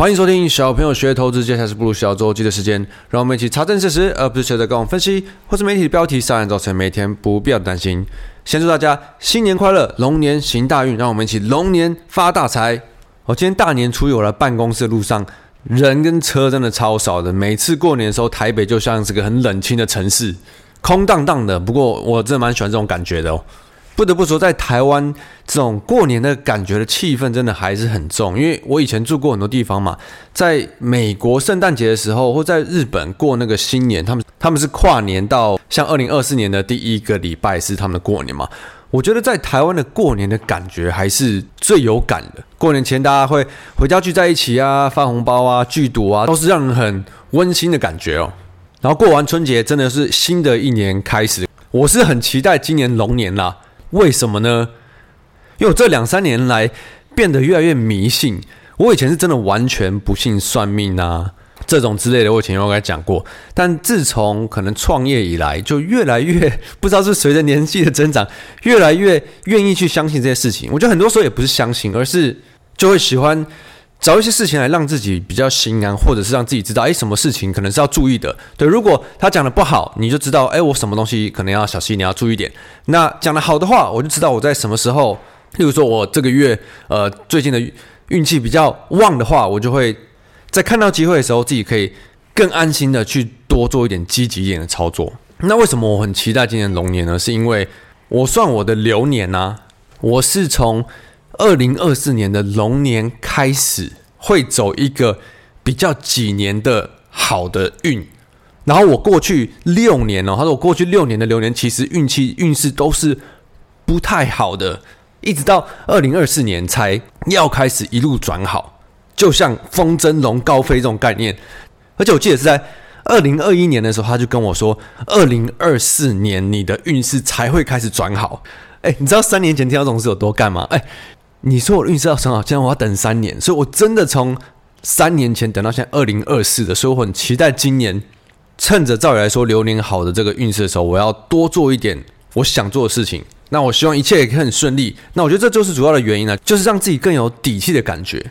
欢迎收听小朋友学投资，接下来是不鲁小周记的时间，让我们一起查证事实，而不是学着各种分析或是媒体的标题，上来造成每天不必要的担心。先祝大家新年快乐，龙年行大运，让我们一起龙年发大财。我今天大年初一，我来办公室的路上，人跟车真的超少的。每次过年的时候，台北就像是个很冷清的城市，空荡荡的。不过我真的蛮喜欢这种感觉的哦。不得不说，在台湾这种过年的感觉的气氛真的还是很重，因为我以前住过很多地方嘛，在美国圣诞节的时候，或在日本过那个新年，他们他们是跨年到像二零二四年的第一个礼拜是他们的过年嘛。我觉得在台湾的过年的感觉还是最有感的。过年前大家会回家聚在一起啊，发红包啊，聚赌啊，都是让人很温馨的感觉哦。然后过完春节，真的是新的一年开始，我是很期待今年龙年啦。为什么呢？因为这两三年来变得越来越迷信。我以前是真的完全不信算命啊，这种之类的，我以前有跟他讲过。但自从可能创业以来，就越来越不知道是随着年纪的增长，越来越愿意去相信这些事情。我觉得很多时候也不是相信，而是就会喜欢。找一些事情来让自己比较心安，或者是让自己知道，哎，什么事情可能是要注意的。对，如果他讲的不好，你就知道，哎，我什么东西可能要小心，你要注意点。那讲的好的话，我就知道我在什么时候，例如说我这个月，呃，最近的运气比较旺的话，我就会在看到机会的时候，自己可以更安心的去多做一点积极一点的操作。那为什么我很期待今年龙年呢？是因为我算我的流年啊，我是从。二零二四年的龙年开始会走一个比较几年的好的运，然后我过去六年哦，他说我过去六年的流年其实运气运势都是不太好的，一直到二零二四年才要开始一路转好，就像风筝龙高飞这种概念。而且我记得是在二零二一年的时候，他就跟我说，二零二四年你的运势才会开始转好。哎，你知道三年前听到这种事有多干吗？哎。你说我运势要很好，现在我要等三年，所以我真的从三年前等到现在二零二四的，所以我很期待今年，趁着照理来说流年好的这个运势的时候，我要多做一点我想做的事情。那我希望一切也可以很顺利。那我觉得这就是主要的原因呢，就是让自己更有底气的感觉。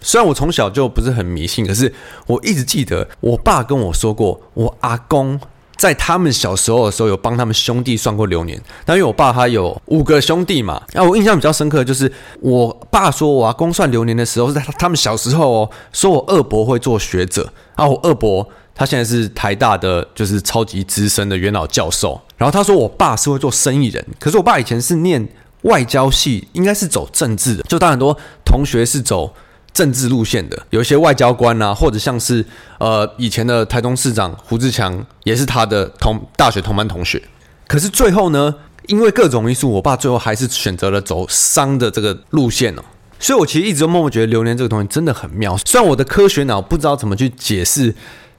虽然我从小就不是很迷信，可是我一直记得我爸跟我说过，我阿公。在他们小时候的时候，有帮他们兄弟算过流年。那因为我爸他有五个兄弟嘛，那我印象比较深刻的就是，我爸说我阿公算流年的时候是在他们小时候哦，说我二伯会做学者。然后我二伯他现在是台大的，就是超级资深的元老教授。然后他说我爸是会做生意人，可是我爸以前是念外交系，应该是走政治的。就当很多同学是走。政治路线的有一些外交官啊，或者像是呃以前的台东市长胡志强，也是他的同大学同班同学。可是最后呢，因为各种因素，我爸最后还是选择了走商的这个路线哦。所以我其实一直都默默觉得榴莲这个东西真的很妙。虽然我的科学脑不知道怎么去解释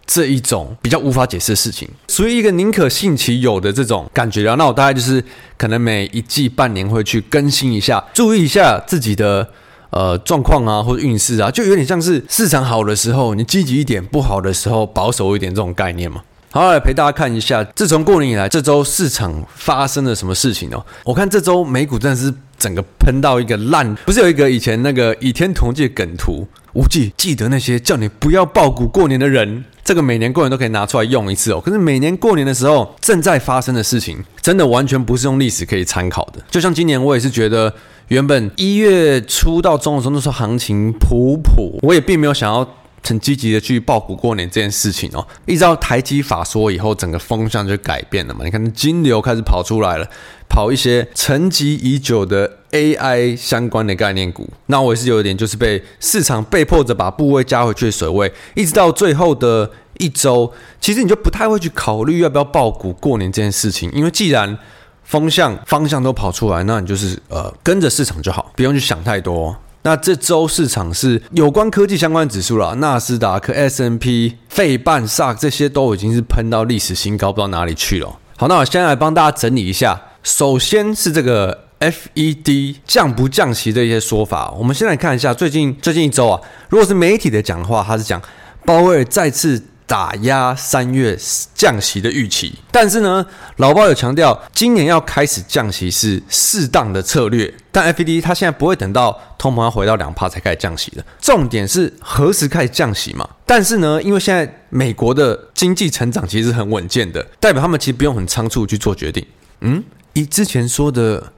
这一种比较无法解释的事情，属于一个宁可信其有的这种感觉。然后那我大概就是可能每一季半年会去更新一下，注意一下自己的。呃，状况啊，或者运势啊，就有点像是市场好的时候，你积极一点；不好的时候，保守一点这种概念嘛。好，来陪大家看一下，自从过年以来，这周市场发生了什么事情哦？我看这周美股真的是整个喷到一个烂，不是有一个以前那个《倚天屠龙记》梗图？无忌记得那些叫你不要爆股过年的人，这个每年过年都可以拿出来用一次哦。可是每年过年的时候，正在发生的事情，真的完全不是用历史可以参考的。就像今年，我也是觉得。原本一月初到中的时候，那时候行情普普，我也并没有想要很积极的去抱股过年这件事情哦。一直到台积法说以后，整个风向就改变了嘛。你看，金流开始跑出来了，跑一些沉寂已久的 AI 相关的概念股。那我也是有一点，就是被市场被迫着把部位加回去的水位，一直到最后的一周，其实你就不太会去考虑要不要抱股过年这件事情，因为既然风向方向都跑出来，那你就是呃跟着市场就好，不用去想太多。那这周市场是有关科技相关指数了，纳斯达克、S&P、费半、萨这些都已经是喷到历史新高，不知道哪里去了。好，那我先来帮大家整理一下。首先是这个 FED 降不降息的一些说法，我们先来看一下最近最近一周啊，如果是媒体的讲话，他是讲鲍威尔再次打压三月降息的预期。但是呢，老鲍有强调，今年要开始降息是适当的策略。但 FED 它现在不会等到通膨要回到两趴才开始降息的，重点是何时开始降息嘛？但是呢，因为现在美国的经济成长其实很稳健的，代表他们其实不用很仓促去做决定。嗯，以之前说的。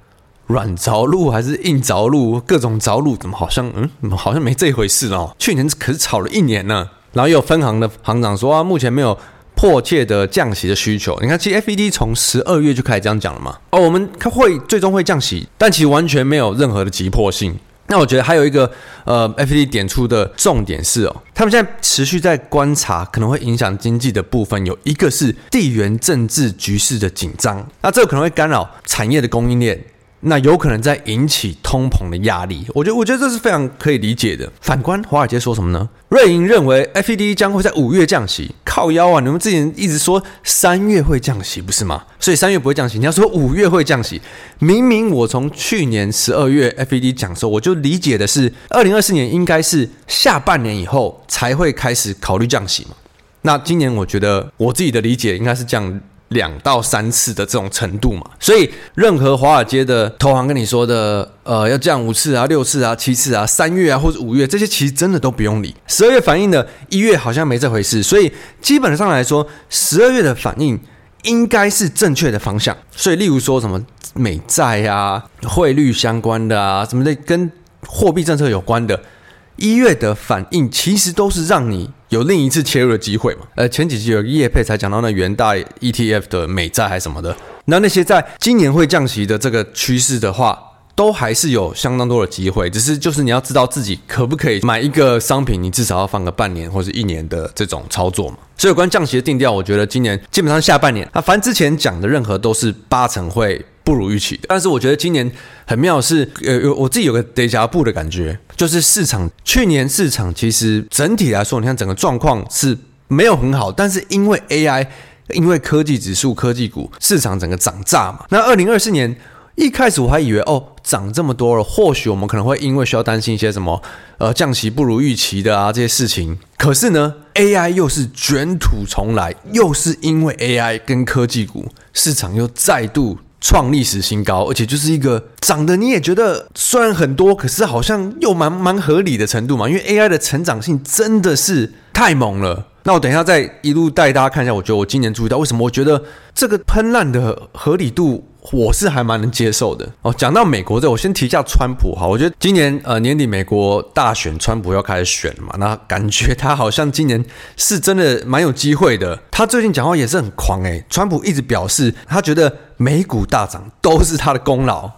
软着陆还是硬着陆？各种着陆怎么好像嗯，好像没这回事哦。去年可是炒了一年呢。然后也有分行的行长说啊，目前没有迫切的降息的需求。你看，其实 FED 从十二月就开始这样讲了嘛。哦，我们会最终会降息，但其实完全没有任何的急迫性。那我觉得还有一个呃，FED 点出的重点是哦，他们现在持续在观察可能会影响经济的部分，有一个是地缘政治局势的紧张，那这个可能会干扰产业的供应链。那有可能在引起通膨的压力，我觉得，我觉得这是非常可以理解的。反观华尔街说什么呢？瑞银认为 FED 将会在五月降息，靠腰啊！你们之前一直说三月会降息，不是吗？所以三月不会降息，你要说五月会降息，明明我从去年十二月 FED 讲的时候，我就理解的是二零二四年应该是下半年以后才会开始考虑降息嘛。那今年我觉得我自己的理解应该是降。两到三次的这种程度嘛，所以任何华尔街的投行跟你说的，呃，要降五次啊、六次啊、七次啊、三月啊或者五月，这些其实真的都不用理。十二月反应的一月好像没这回事，所以基本上来说，十二月的反应应该是正确的方向。所以，例如说什么美债啊、汇率相关的啊，什么的跟货币政策有关的。一月的反应其实都是让你有另一次切入的机会嘛。呃，前几集有个业配才讲到那元大 ETF 的美债还什么的，那那些在今年会降息的这个趋势的话，都还是有相当多的机会。只是就是你要知道自己可不可以买一个商品，你至少要放个半年或者一年的这种操作嘛。所以有关降息的定调，我觉得今年基本上下半年，那反正之前讲的任何都是八成会。不如预期的，但是我觉得今年很妙是，呃，有我自己有个 déjà vu 的感觉，就是市场去年市场其实整体来说，你看整个状况是没有很好，但是因为 AI，因为科技指数、科技股市场整个涨炸嘛。那二零二四年一开始我还以为哦，涨这么多了，或许我们可能会因为需要担心一些什么，呃，降息不如预期的啊这些事情。可是呢，AI 又是卷土重来，又是因为 AI 跟科技股市场又再度。创历史新高，而且就是一个涨的你也觉得虽然很多，可是好像又蛮蛮合理的程度嘛。因为 AI 的成长性真的是太猛了。那我等一下再一路带大家看一下，我觉得我今年注意到为什么我觉得这个喷烂的合理度。我是还蛮能接受的哦。讲到美国这，我先提一下川普哈。我觉得今年呃年底美国大选，川普要开始选了嘛，那感觉他好像今年是真的蛮有机会的。他最近讲话也是很狂诶，川普一直表示他觉得美股大涨都是他的功劳，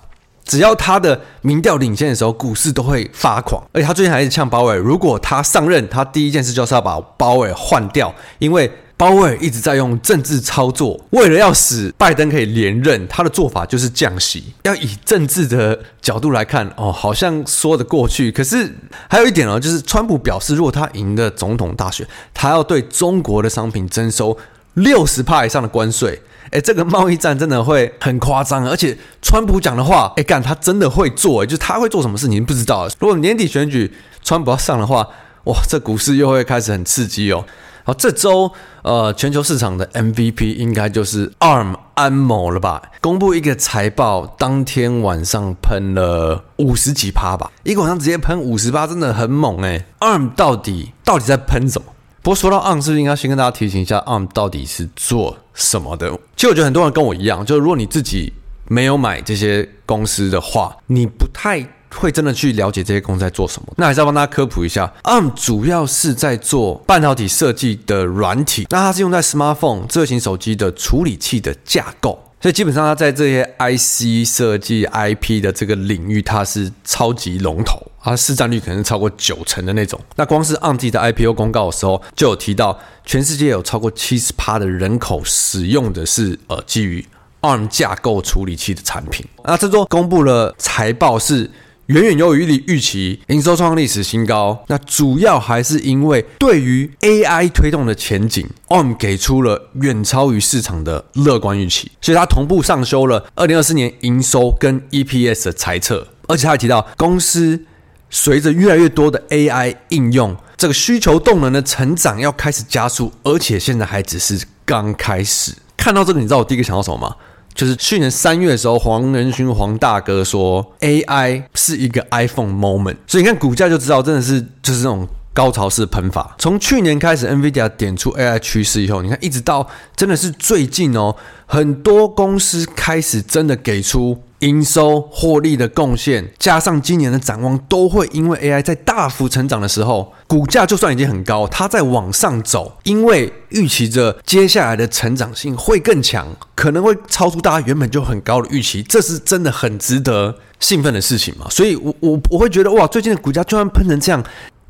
只要他的民调领先的时候，股市都会发狂。而且他最近还是呛鲍威尔，如果他上任，他第一件事就是要把鲍威尔换掉，因为。鲍威尔一直在用政治操作，为了要使拜登可以连任，他的做法就是降息。要以政治的角度来看，哦，好像说得过去。可是还有一点哦，就是川普表示，如果他赢了总统大选，他要对中国的商品征收六十趴以上的关税。诶，这个贸易战真的会很夸张。而且川普讲的话，诶，干他真的会做，就是他会做什么事情不知道。如果年底选举川普要上的话，哇，这股市又会开始很刺激哦。好，这周呃，全球市场的 MVP 应该就是 ARM 安谋了吧？公布一个财报，当天晚上喷了五十几趴吧，一个晚上直接喷五十趴，真的很猛诶。ARM 到底到底在喷什么？不过说到 ARM，是不是应该先跟大家提醒一下 ARM 到底是做什么的？其实我觉得很多人跟我一样，就是如果你自己没有买这些公司的话，你不太。会真的去了解这些公司在做什么？那还是要帮大家科普一下，ARM 主要是在做半导体设计的软体，那它是用在 smartphone 智型手机的处理器的架构，所以基本上它在这些 IC 设计 IP 的这个领域，它是超级龙头，它市占率可能超过九成的那种。那光是 ARM 自己的 IPO 公告的时候，就有提到，全世界有超过七十趴的人口使用的是呃基于 ARM 架构处理器的产品。那这周公布了财报是。远远优于预期，营收创历史新高。那主要还是因为对于 AI 推动的前景，ARM 给出了远超于市场的乐观预期，所以它同步上修了二零二四年营收跟 EPS 的猜测。而且他还提到，公司随着越来越多的 AI 应用，这个需求动能的成长要开始加速，而且现在还只是刚开始。看到这个，你知道我第一个想到什么吗？就是去年三月的时候，黄仁勋黄大哥说 AI 是一个 iPhone moment，所以你看股价就知道，真的是就是这种。高潮式喷发，从去年开始，NVIDIA 点出 AI 趋势以后，你看一直到真的是最近哦，很多公司开始真的给出营收获利的贡献，加上今年的展望，都会因为 AI 在大幅成长的时候，股价就算已经很高，它在往上走，因为预期着接下来的成长性会更强，可能会超出大家原本就很高的预期，这是真的很值得兴奋的事情嘛？所以我，我我会觉得哇，最近的股价就算喷成这样。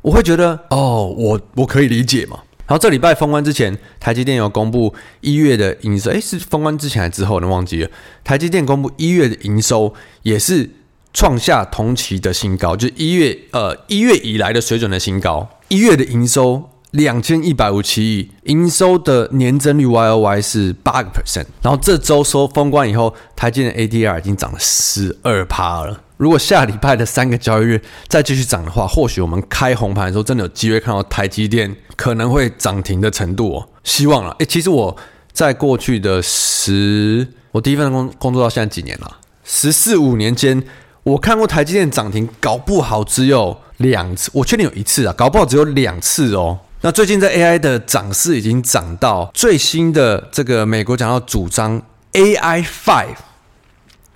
我会觉得哦，我我可以理解嘛。然后这礼拜封关之前，台积电有公布一月的营收，诶，是封关之前还是之后呢？忘记了。台积电公布一月的营收也是创下同期的新高，就是一月呃一月以来的水准的新高。一月的营收两千一百五十七亿，营收的年增率 Y O Y 是八个 percent。然后这周收封关以后，台积电 A D R 已经涨了十二趴了。如果下礼拜的三个交易日再继续涨的话，或许我们开红盘的时候，真的有机会看到台积电可能会涨停的程度哦。希望了，诶、其实我在过去的十，我第一份工工作到现在几年了，十四五年间，我看过台积电涨停，搞不好只有两次，我确定有一次啊，搞不好只有两次哦。那最近在 AI 的涨势已经涨到最新的这个美国讲到主张 AI Five，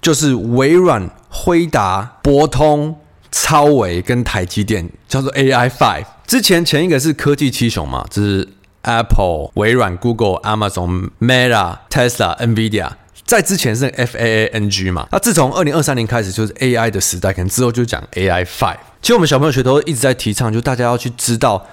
就是微软。辉达、博通、超微跟台积电叫做 AI Five。之前前一个是科技七雄嘛，就是 Apple、微软、Google、Amazon、Meta、Tesla、NVIDIA。在之前是 FAANG 嘛。那自从二零二三年开始，就是 AI 的时代，可能之后就讲 AI Five。其实我们小朋友学都一直在提倡，就大家要去知道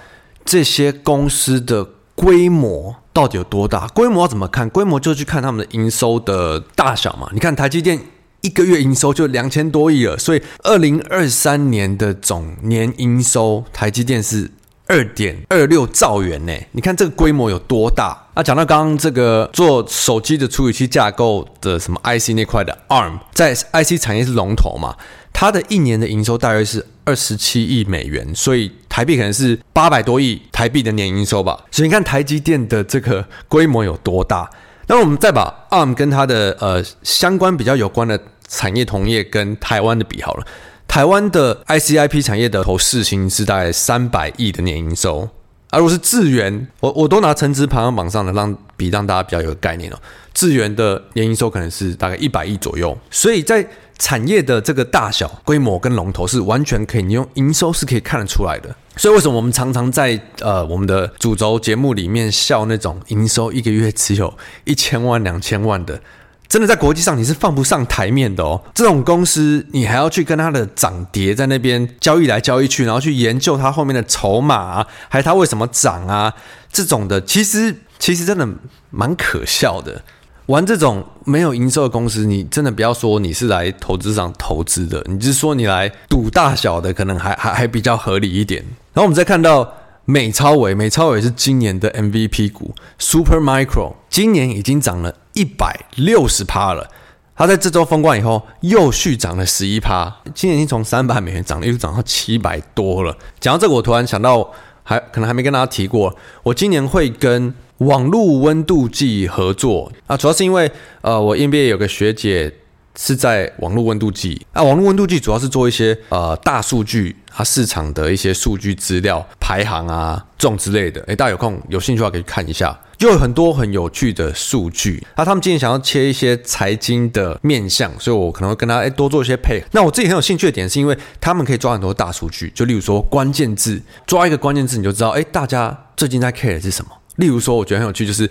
这些公司的规模到底有多大。规模要怎么看？规模就去看他们的营收的大小嘛。你看台积电。一个月营收就两千多亿了，所以二零二三年的总年营收，台积电是二点二六兆元呢。你看这个规模有多大？那讲到刚刚这个做手机的处理器架构的什么 IC 那块的 ARM，在 IC 产业是龙头嘛，它的一年的营收大约是二十七亿美元，所以台币可能是八百多亿台币的年营收吧。所以你看台积电的这个规模有多大？那我们再把 ARM 跟它的呃相关比较有关的。产业同业跟台湾的比好了，台湾的 ICIP 产业的头市型是大概三百亿的年营收，而如果是智原，我我都拿成值排行榜上的让比让大家比较有个概念哦，智原的年营收可能是大概一百亿左右，所以在产业的这个大小规模跟龙头是完全可以，你用营收是可以看得出来的。所以为什么我们常常在呃我们的主轴节目里面笑那种营收一个月只有一千万两千万的？真的在国际上你是放不上台面的哦，这种公司你还要去跟它的涨跌在那边交易来交易去，然后去研究它后面的筹码啊，还有它为什么涨啊，这种的其实其实真的蛮可笑的。玩这种没有营收的公司，你真的不要说你是来投资上投资的，你是说你来赌大小的，可能还还还比较合理一点。然后我们再看到。美超伟，美超伟是今年的 MVP 股，Super Micro 今年已经涨了一百六十趴了。它在这周封关以后又续涨了十一趴，今年已经从三百美元涨了，又涨到七百多了。讲到这个，我突然想到，还可能还没跟大家提过，我今年会跟网络温度计合作啊，主要是因为呃，我 NBA 有个学姐。是在网络温度计啊，网络温度计主要是做一些呃大数据，它市场的一些数据资料排行啊这种之类的。诶，大家有空有兴趣的话可以看一下，就有很多很有趣的数据。那他们今天想要切一些财经的面向，所以我可能会跟他诶多做一些配合。那我自己很有兴趣的点是因为他们可以抓很多大数据，就例如说关键字，抓一个关键字你就知道诶，大家最近在 care 的是什么。例如说，我觉得很有趣就是。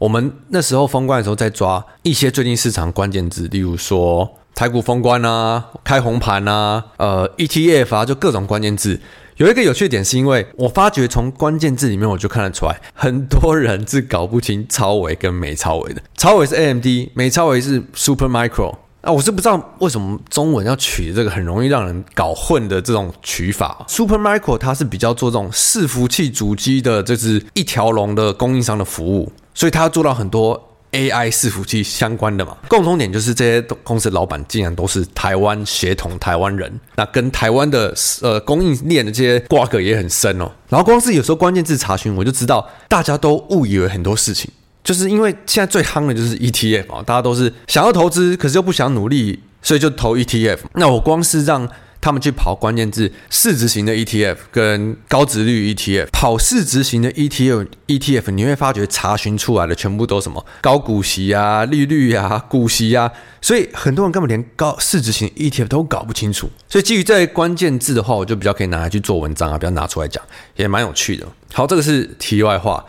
我们那时候封关的时候，在抓一些最近市场关键字，例如说台股封关啊、开红盘啊、呃 ETF 啊，就各种关键字。有一个有趣点，是因为我发觉从关键字里面，我就看得出来，很多人是搞不清超微跟美超微的。超微是 AMD，美超微是 Super Micro。啊，我是不知道为什么中文要取这个很容易让人搞混的这种取法。Super Micro 它是比较做这种伺服器主机的，这是一条龙的供应商的服务。所以它要做到很多 AI 伺服器相关的嘛，共同点就是这些公司的老板竟然都是台湾协同台湾人，那跟台湾的呃供应链的这些瓜葛也很深哦。然后光是有时候关键字查询，我就知道大家都误以为很多事情，就是因为现在最夯的就是 ETF 啊，大家都是想要投资，可是又不想努力，所以就投 ETF。那我光是让他们去跑关键字市值型的 ETF 跟高值率 ETF，跑市值型的 ETF，ETF 你会发觉查询出来的全部都什么高股息啊、利率啊、股息啊，所以很多人根本连高市值型 ETF 都搞不清楚。所以基于这些关键字的话，我就比较可以拿来去做文章啊，比较拿出来讲，也蛮有趣的。好，这个是题外话。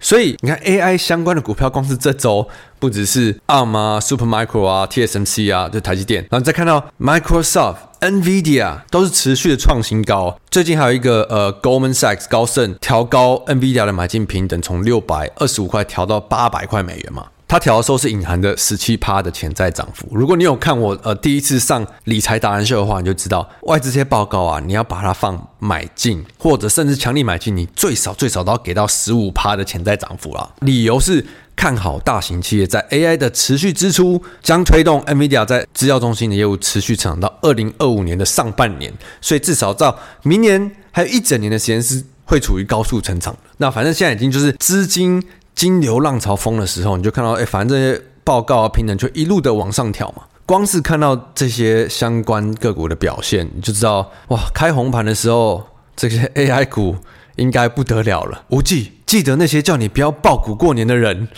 所以你看，AI 相关的股票，光是这周不只是 ARM 啊、Supermicro 啊、TSMC 啊，就台积电，然后再看到 Microsoft、NVIDIA 都是持续的创新高。最近还有一个呃 Goldman Sachs 高盛调高 NVIDIA 的买进平等，从六百二十五块调到八百块美元嘛。他调的时候是隐含的十七趴的潜在涨幅。如果你有看我呃第一次上理财达人秀的话，你就知道外资这些报告啊，你要把它放买进，或者甚至强力买进，你最少最少都要给到十五趴的潜在涨幅啦。理由是看好大型企业在 AI 的持续支出，将推动 NVIDIA 在资料中心的业务持续成长到二零二五年的上半年，所以至少到明年还有一整年的时间是会处于高速成长。那反正现在已经就是资金。金流浪潮疯的时候，你就看到，哎，反正这些报告啊、评等就一路的往上跳嘛。光是看到这些相关个股的表现，你就知道，哇，开红盘的时候，这些 AI 股应该不得了了。无忌，记得那些叫你不要抱股过年的人。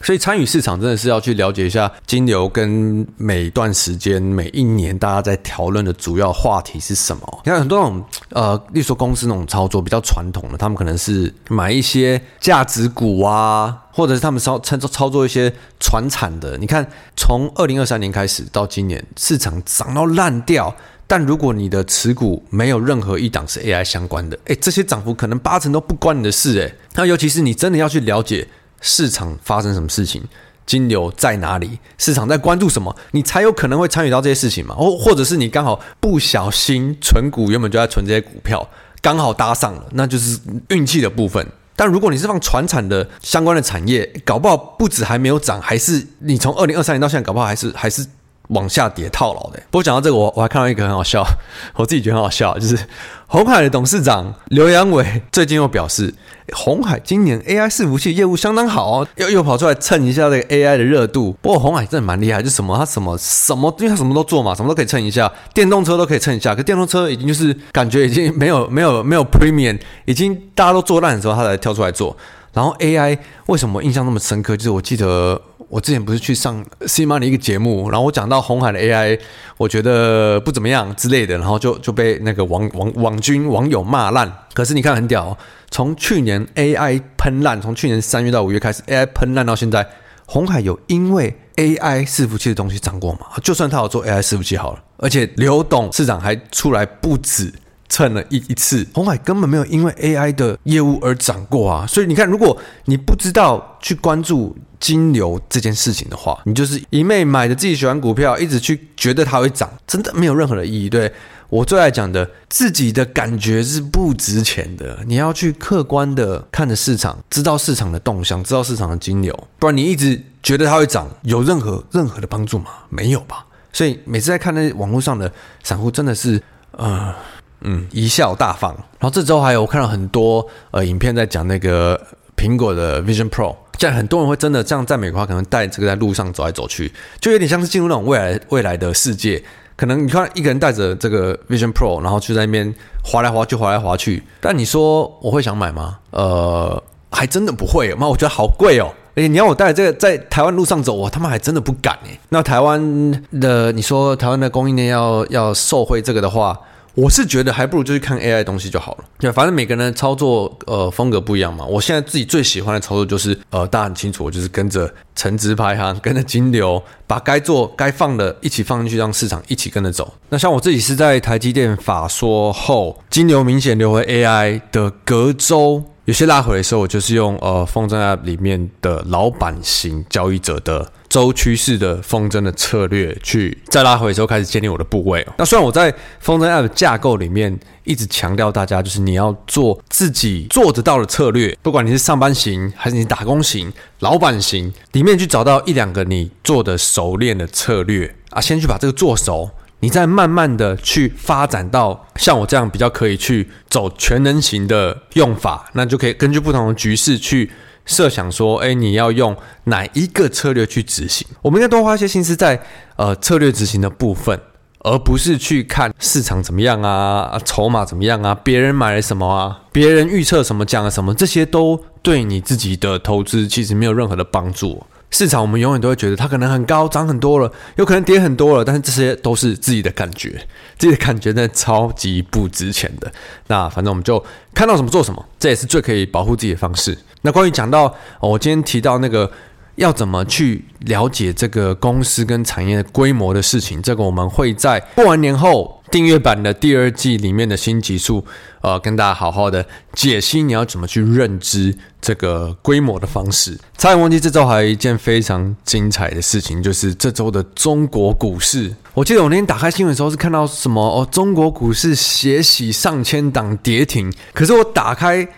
所以参与市场真的是要去了解一下金流跟每段时间、每一年大家在讨论的主要话题是什么。你看很多那种呃，例如说公司那种操作比较传统的，他们可能是买一些价值股啊，或者是他们操操操作一些传产的。你看从二零二三年开始到今年，市场涨到烂掉，但如果你的持股没有任何一档是 AI 相关的，哎，这些涨幅可能八成都不关你的事，哎。那尤其是你真的要去了解。市场发生什么事情，金流在哪里？市场在关注什么？你才有可能会参与到这些事情嘛？或或者是你刚好不小心存股，原本就在存这些股票，刚好搭上了，那就是运气的部分。但如果你是放传产的相关的产业，搞不好不止还没有涨，还是你从二零二三年到现在，搞不好还是还是。往下跌套牢的。不过讲到这个，我我还看到一个很好笑，我自己觉得很好笑，就是鸿海的董事长刘阳伟最近又表示，鸿海今年 AI 伺服器业务相当好哦，又又跑出来蹭一下这个 AI 的热度。不过鸿海真的蛮厉害，就什么他什么什么，因为他什么都做嘛，什么都可以蹭一下，电动车都可以蹭一下。可电动车已经就是感觉已经没有没有没有 premium，已经大家都做烂的时候，他才跳出来做。然后 AI 为什么印象那么深刻？就是我记得。我之前不是去上 CMoney 一个节目，然后我讲到红海的 AI，我觉得不怎么样之类的，然后就就被那个网网网军网友骂烂。可是你看很屌哦，从去年 AI 喷烂，从去年三月到五月开始 AI 喷烂到现在，红海有因为 AI 伺服器的东西涨过吗？就算他有做 AI 伺服器好了，而且刘董事长还出来不止。蹭了一一次，红海根本没有因为 AI 的业务而涨过啊！所以你看，如果你不知道去关注金流这件事情的话，你就是一昧买的自己喜欢股票，一直去觉得它会涨，真的没有任何的意义。对，我最爱讲的，自己的感觉是不值钱的，你要去客观的看着市场，知道市场的动向，知道市场的金流，不然你一直觉得它会涨，有任何任何的帮助吗？没有吧？所以每次在看那网络上的散户，真的是，呃。嗯，贻笑大方。然后这周还有我看到很多呃影片在讲那个苹果的 Vision Pro，现在很多人会真的这样在美国可能带这个在路上走来走去，就有点像是进入那种未来未来的世界。可能你看一个人带着这个 Vision Pro，然后就在那边滑来滑去，滑来滑去。但你说我会想买吗？呃，还真的不会。妈，我觉得好贵哦。而且你要我带这个在台湾路上走，我他妈还真的不敢哎。那台湾的你说台湾的供应链要要受惠这个的话。我是觉得还不如就去看 AI 东西就好了。对，反正每个人的操作呃风格不一样嘛。我现在自己最喜欢的操作就是呃，大家很清楚，我就是跟着成值排行，跟着金流，把该做该放的一起放进去，让市场一起跟着走。那像我自己是在台积电法说后，金流明显流回 AI 的隔周。有些拉回的时候，我就是用呃风筝 App 里面的老板型交易者的周趋势的风筝的策略去在拉回的时候开始建立我的部位。那虽然我在风筝 App 架构里面一直强调大家，就是你要做自己做得到的策略，不管你是上班型还是你打工型、老板型，里面去找到一两个你做的熟练的策略啊，先去把这个做熟。你再慢慢的去发展到像我这样比较可以去走全能型的用法，那就可以根据不同的局势去设想说，哎，你要用哪一个策略去执行？我们应该多花一些心思在呃策略执行的部分，而不是去看市场怎么样啊，筹码怎么样啊，别人买了什么啊，别人预测什么讲了什么，这些都对你自己的投资其实没有任何的帮助。市场我们永远都会觉得它可能很高，涨很多了，有可能跌很多了，但是这些都是自己的感觉，自己的感觉那超级不值钱的。那反正我们就看到什么做什么，这也是最可以保护自己的方式。那关于讲到我今天提到那个。要怎么去了解这个公司跟产业的规模的事情？这个我们会在过完年后订阅版的第二季里面的新集数，呃，跟大家好好的解析你要怎么去认知这个规模的方式。差点忘记，这周还有一件非常精彩的事情，就是这周的中国股市。我记得我那天打开新闻的时候是看到什么哦，中国股市血洗上千档跌停，可是我打开。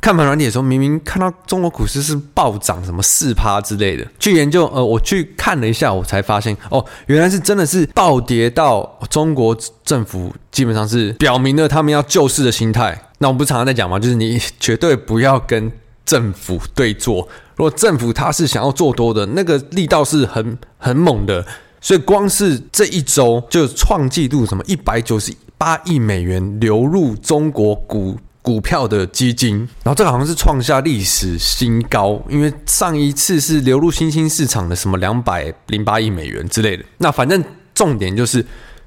看盘软体的时候，明明看到中国股市是暴涨，什么四趴之类的。去研究，呃，我去看了一下，我才发现，哦，原来是真的是暴跌到中国政府基本上是表明了他们要救市的心态。那我们不是常常在讲吗？就是你绝对不要跟政府对坐。如果政府他是想要做多的，那个力道是很很猛的。所以光是这一周就创纪录，什么一百九十八亿美元流入中国股。股票的基金，然后这个好像是创下历史新高，因为上一次是流入新兴市场的什么两百零八亿美元之类的。那反正重点就是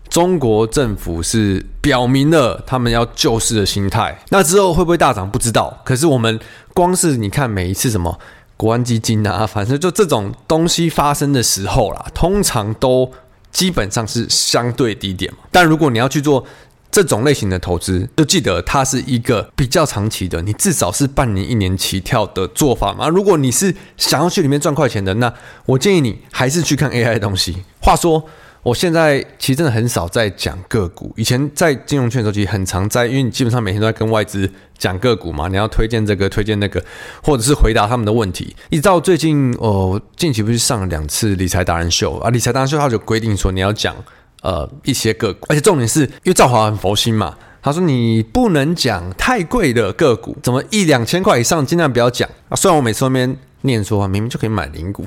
中国政府是表明了他们要救市的心态。那之后会不会大涨不知道，可是我们光是你看每一次什么国安基金啊，反正就这种东西发生的时候啦，通常都基本上是相对低点嘛。但如果你要去做。这种类型的投资，就记得它是一个比较长期的，你至少是半年、一年起跳的做法嘛。如果你是想要去里面赚快钱的，那我建议你还是去看 AI 的东西。话说，我现在其实真的很少在讲个股，以前在金融圈的时候其实很常在，因为你基本上每天都在跟外资讲个股嘛，你要推荐这个、推荐那个，或者是回答他们的问题。一直到最近，哦，近期不是上了两次理财达人秀啊？理财达人秀它就规定说你要讲。呃，一些个股，而且重点是因为赵华很佛心嘛，他说你不能讲太贵的个股，怎么一两千块以上尽量不要讲啊。虽然我每次那边念说明明就可以买零股，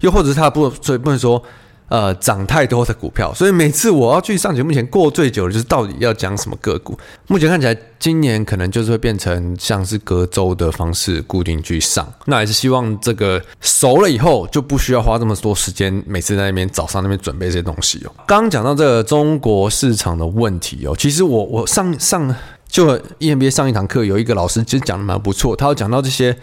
又或者是他不，所以不能说。呃，涨太多的股票，所以每次我要去上节目前过最久的就是到底要讲什么个股。目前看起来，今年可能就是会变成像是隔周的方式固定去上。那还是希望这个熟了以后就不需要花这么多时间，每次在那边早上那边准备这些东西哦。刚刚讲到这个中国市场的问题哦，其实我我上上就 EMBA 上一堂课，有一个老师其实讲的蛮不错，他有讲到这些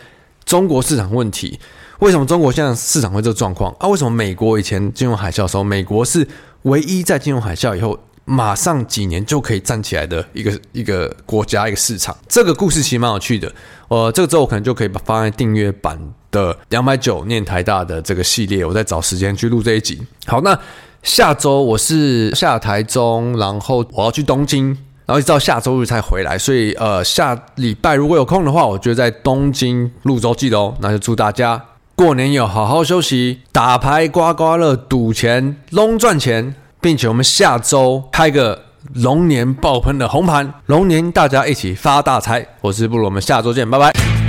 中国市场问题。为什么中国现在市场会这个状况啊？为什么美国以前金融海啸的时候，美国是唯一在金融海啸以后马上几年就可以站起来的一个一个国家一个市场？这个故事其实蛮有趣的。呃，这个之后我可能就可以把放在订阅版的两百九念台大的这个系列，我再找时间去录这一集。好，那下周我是下台中，然后我要去东京，然后一直到下周日才回来，所以呃下礼拜如果有空的话，我就在东京录周记喽。那就祝大家。过年有好好休息，打牌、刮刮乐、赌钱、龙赚钱，并且我们下周开个龙年爆喷的红盘，龙年大家一起发大财。我是布鲁，我们下周见，拜拜。